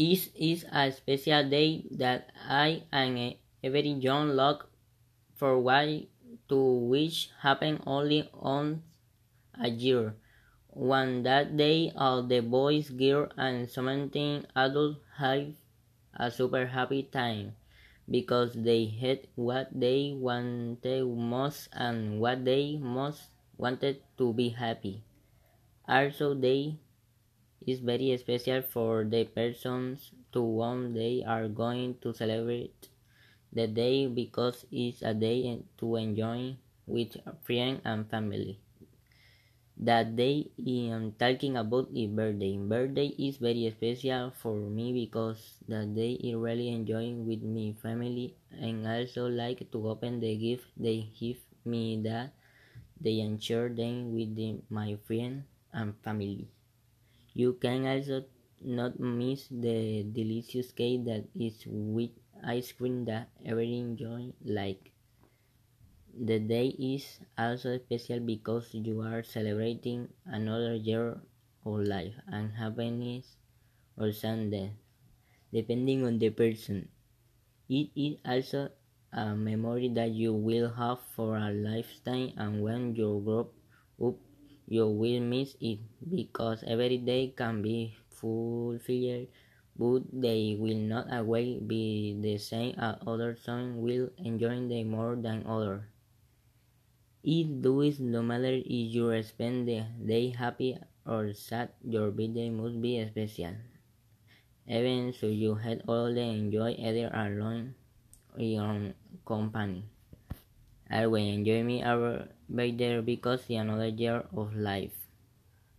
It is a special day that I and every young look forward to which happen only once a year. On that day all the boys, girls and seventeen adults have a super happy time because they had what they wanted most and what they most wanted to be happy. Also they is very special for the persons to whom they are going to celebrate the day because it's a day to enjoy with friends and family. That day I'm talking about a birthday. Birthday is very special for me because that day I really enjoy with my family and also like to open the gift they give me that they share them with the, my friends and family. You can also not miss the delicious cake that is with ice cream that everyone enjoy like. The day is also special because you are celebrating another year of life and happiness or sadness, depending on the person. It is also a memory that you will have for a lifetime and when you grow up you will miss it because every day can be fulfilled, but they will not always be the same as other some will enjoy them more than others. It does no matter if you spend the day happy or sad, your birthday must be special. Even so you had all the enjoy either alone or in company. I will enjoy me our birthday because it's another year of life.